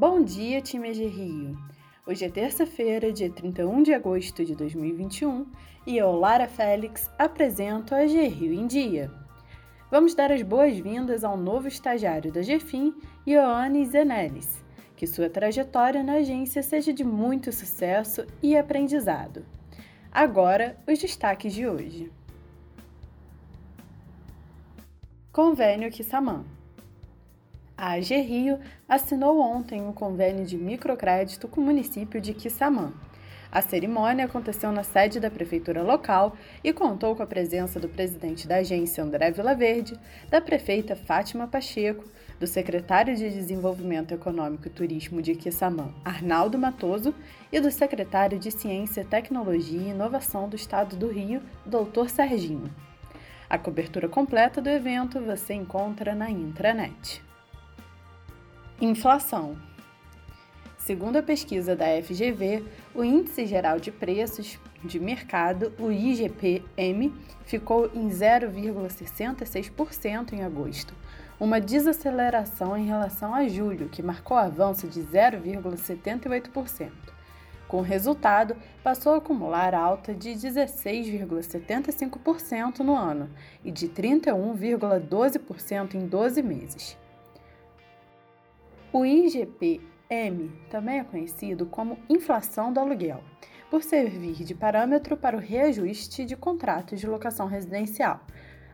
Bom dia, time de Rio! Hoje é terça-feira, dia 31 de agosto de 2021 e eu, Lara Félix, apresento a G Rio em Dia. Vamos dar as boas-vindas ao novo estagiário da GFIM, Ioane Zenelis. Que sua trajetória na agência seja de muito sucesso e aprendizado. Agora, os destaques de hoje. Convênio Kissamã. A AG Rio assinou ontem um convênio de microcrédito com o município de Quissamã. A cerimônia aconteceu na sede da prefeitura local e contou com a presença do presidente da agência André Vilaverde, da prefeita Fátima Pacheco, do secretário de Desenvolvimento Econômico e Turismo de Quissamã, Arnaldo Matoso, e do secretário de Ciência, Tecnologia e Inovação do Estado do Rio, Dr. Serginho. A cobertura completa do evento você encontra na intranet. Inflação. Segundo a pesquisa da FGV, o Índice Geral de Preços de Mercado, o IGPM, ficou em 0,66% em agosto, uma desaceleração em relação a julho, que marcou avanço de 0,78%. Com o resultado, passou a acumular alta de 16,75% no ano e de 31,12% em 12 meses. O IGP-M também é conhecido como inflação do aluguel, por servir de parâmetro para o reajuste de contratos de locação residencial.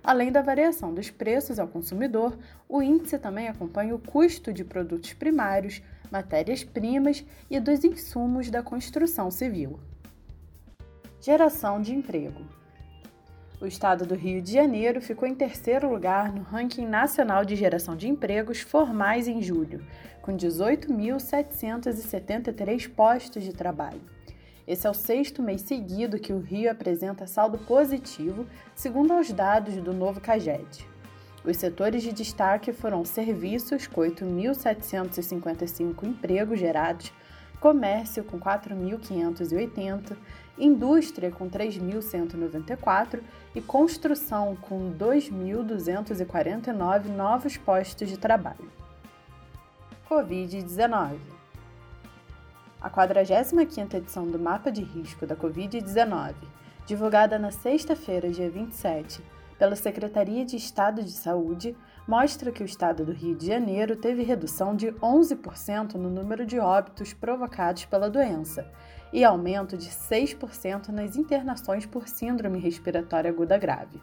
Além da variação dos preços ao consumidor, o índice também acompanha o custo de produtos primários, matérias-primas e dos insumos da construção civil. Geração de emprego. O estado do Rio de Janeiro ficou em terceiro lugar no ranking nacional de geração de empregos formais em julho, com 18.773 postos de trabalho. Esse é o sexto mês seguido que o Rio apresenta saldo positivo, segundo os dados do novo CAGED. Os setores de destaque foram serviços, com 8.755 empregos gerados, comércio, com 4.580, indústria com 3.194 e construção com 2.249 novos postos de trabalho. Covid-19 A 45ª edição do Mapa de Risco da Covid-19, divulgada na sexta-feira, dia 27, pela Secretaria de Estado de Saúde, mostra que o estado do Rio de Janeiro teve redução de 11% no número de óbitos provocados pela doença e aumento de 6% nas internações por síndrome respiratória aguda grave.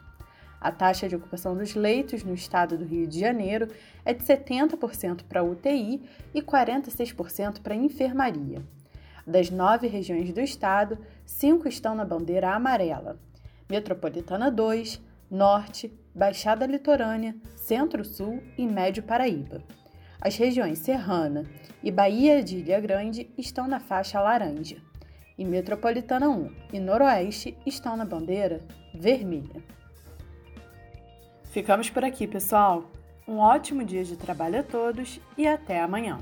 A taxa de ocupação dos leitos no estado do Rio de Janeiro é de 70% para UTI e 46% para enfermaria. Das nove regiões do estado, cinco estão na bandeira amarela: Metropolitana 2, Norte, Baixada Litorânea, Centro-Sul e Médio Paraíba. As regiões Serrana e Bahia de Ilha Grande estão na faixa laranja e Metropolitana 1 e Noroeste estão na bandeira vermelha. Ficamos por aqui, pessoal. Um ótimo dia de trabalho a todos e até amanhã.